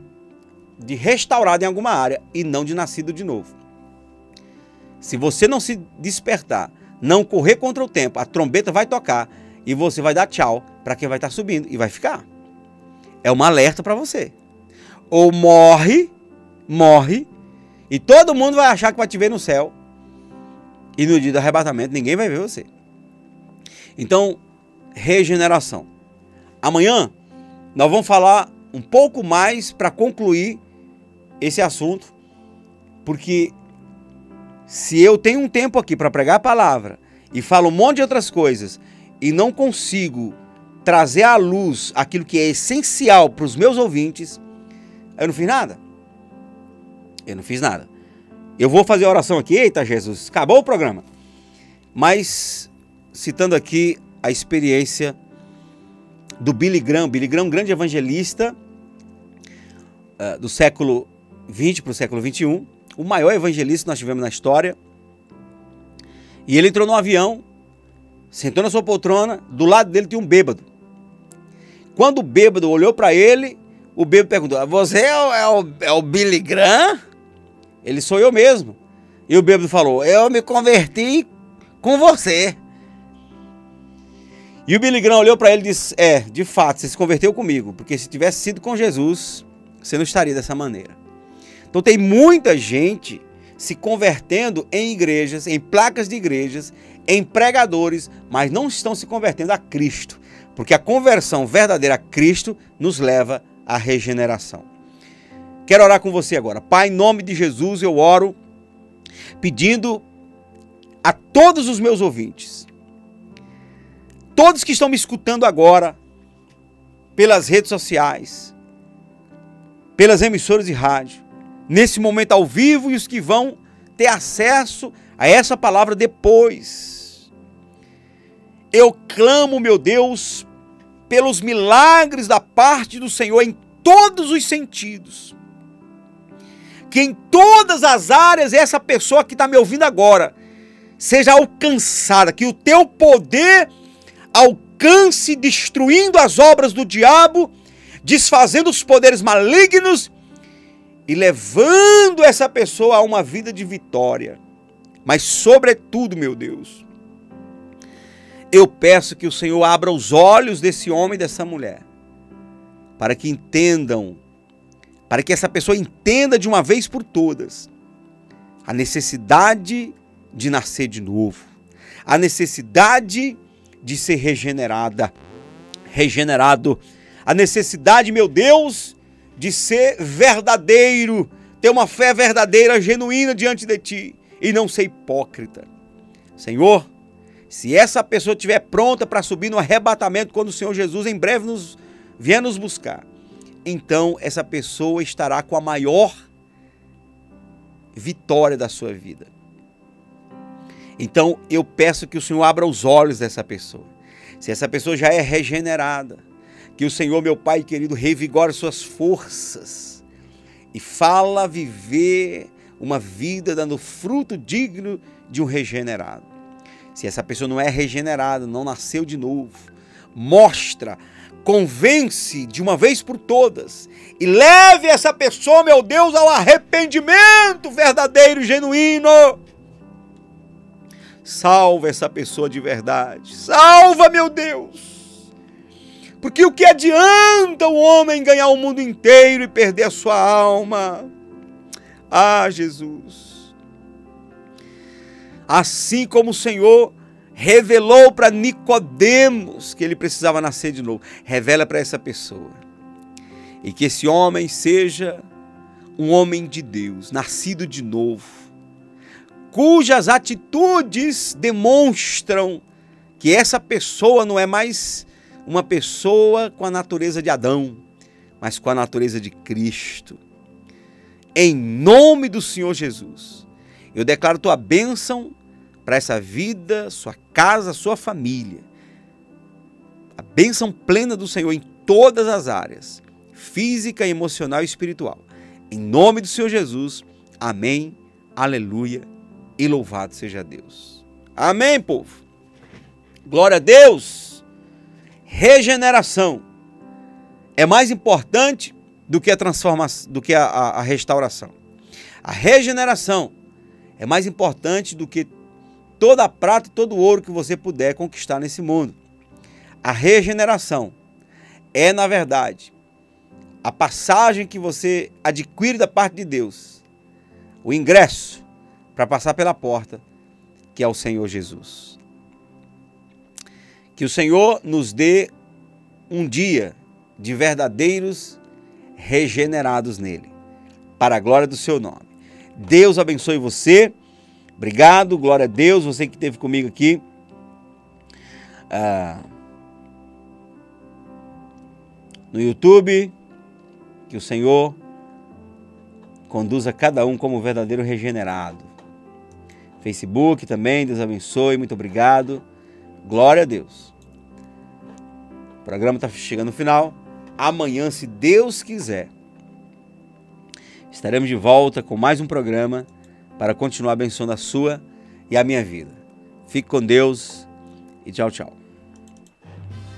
de restaurado em alguma área e não de nascido de novo. Se você não se despertar, não correr contra o tempo, a trombeta vai tocar e você vai dar tchau para quem vai estar subindo e vai ficar. É um alerta para você. Ou morre, morre, e todo mundo vai achar que vai te ver no céu. E no dia do arrebatamento ninguém vai ver você. Então, regeneração. Amanhã nós vamos falar um pouco mais para concluir esse assunto, porque se eu tenho um tempo aqui para pregar a palavra e falo um monte de outras coisas e não consigo trazer à luz aquilo que é essencial para os meus ouvintes, eu não fiz nada. Eu não fiz nada. Eu vou fazer a oração aqui, eita Jesus, acabou o programa. Mas, citando aqui a experiência do Billy Graham, Billy Graham, um grande evangelista uh, do século 20 para o século 21, o maior evangelista que nós tivemos na história. E ele entrou no avião, sentou na sua poltrona, do lado dele tinha um bêbado. Quando o bêbado olhou para ele, o bêbado perguntou: Você é o, é o, é o Billy Graham? Ele sou eu mesmo. E o bêbado falou: Eu me converti com você. E o Billy Graham olhou para ele e disse: É, de fato, você se converteu comigo, porque se tivesse sido com Jesus, você não estaria dessa maneira. Então tem muita gente se convertendo em igrejas, em placas de igrejas, em pregadores, mas não estão se convertendo a Cristo, porque a conversão verdadeira a Cristo nos leva à regeneração. Quero orar com você agora. Pai, em nome de Jesus, eu oro pedindo a todos os meus ouvintes, todos que estão me escutando agora, pelas redes sociais, pelas emissoras de rádio, nesse momento ao vivo e os que vão ter acesso a essa palavra depois. Eu clamo, meu Deus, pelos milagres da parte do Senhor em todos os sentidos. Que em todas as áreas essa pessoa que está me ouvindo agora seja alcançada, que o teu poder alcance destruindo as obras do diabo, desfazendo os poderes malignos e levando essa pessoa a uma vida de vitória. Mas, sobretudo, meu Deus, eu peço que o Senhor abra os olhos desse homem e dessa mulher, para que entendam, para que essa pessoa entenda de uma vez por todas a necessidade de nascer de novo, a necessidade de ser regenerada, regenerado, a necessidade, meu Deus, de ser verdadeiro, ter uma fé verdadeira, genuína diante de ti e não ser hipócrita. Senhor, se essa pessoa estiver pronta para subir no arrebatamento quando o Senhor Jesus em breve nos vier nos buscar, então essa pessoa estará com a maior vitória da sua vida. Então eu peço que o Senhor abra os olhos dessa pessoa. Se essa pessoa já é regenerada, que o Senhor, meu Pai querido, revigore suas forças e fala viver uma vida dando fruto digno de um regenerado. Se essa pessoa não é regenerada, não nasceu de novo, mostra, convence de uma vez por todas e leve essa pessoa, meu Deus, ao arrependimento verdadeiro genuíno. Salva essa pessoa de verdade. Salva, meu Deus. Porque o que adianta o homem ganhar o mundo inteiro e perder a sua alma? Ah, Jesus. Assim como o Senhor revelou para Nicodemos que ele precisava nascer de novo, revela para essa pessoa. E que esse homem seja um homem de Deus, nascido de novo, cujas atitudes demonstram que essa pessoa não é mais uma pessoa com a natureza de Adão, mas com a natureza de Cristo. Em nome do Senhor Jesus, eu declaro tua bênção para essa vida, sua casa, sua família. A bênção plena do Senhor em todas as áreas, física, emocional e espiritual. Em nome do Senhor Jesus, amém, aleluia e louvado seja Deus. Amém, povo. Glória a Deus. Regeneração é mais importante do que a transformação, do que a, a, a restauração. A regeneração é mais importante do que toda a prata e todo o ouro que você puder conquistar nesse mundo. A regeneração é, na verdade, a passagem que você adquire da parte de Deus, o ingresso para passar pela porta, que é o Senhor Jesus. Que o Senhor nos dê um dia de verdadeiros regenerados nele, para a glória do seu nome. Deus abençoe você. Obrigado, glória a Deus, você que esteve comigo aqui. Ah, no YouTube, que o Senhor conduza cada um como verdadeiro regenerado. Facebook também, Deus abençoe, muito obrigado. Glória a Deus. O programa está chegando no final. Amanhã, se Deus quiser, estaremos de volta com mais um programa para continuar abençoando a sua e a minha vida. Fique com Deus e tchau, tchau.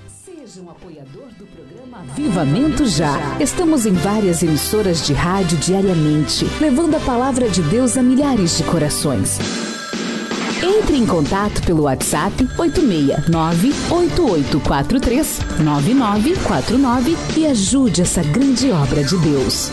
Seja um apoiador do programa Avivamento Já. Estamos em várias emissoras de rádio diariamente, levando a palavra de Deus a milhares de corações. Entre em contato pelo WhatsApp 869-8843-9949 e ajude essa grande obra de Deus.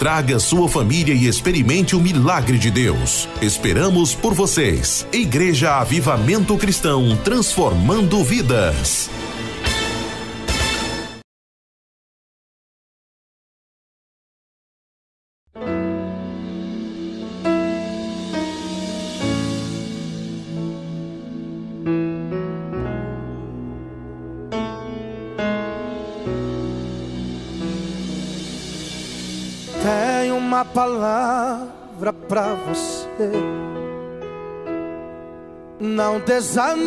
traga sua família e experimente o milagre de Deus. Esperamos por vocês. Igreja Avivamento Cristão, transformando vidas. Você. Não desanimes.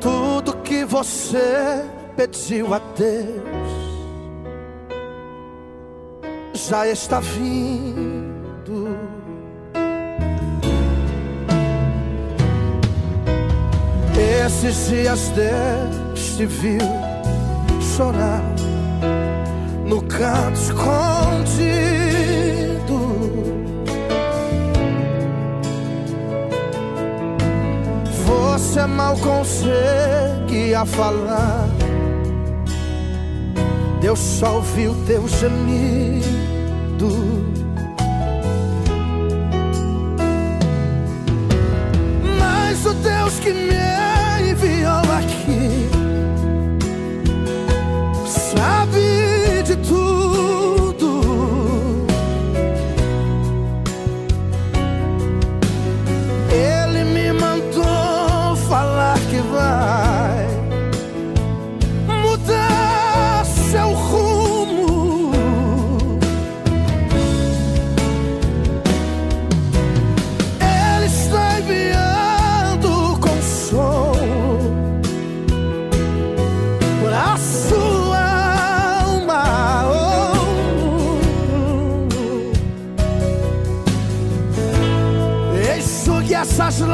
Tudo que você pediu a Deus já está vindo. Esses dias Deus te viu chorar no canto escondido. Você mal conseguia falar. Deus só ouviu teu gemido. Mas o Deus que me enviou aqui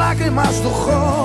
lágrimas do rosto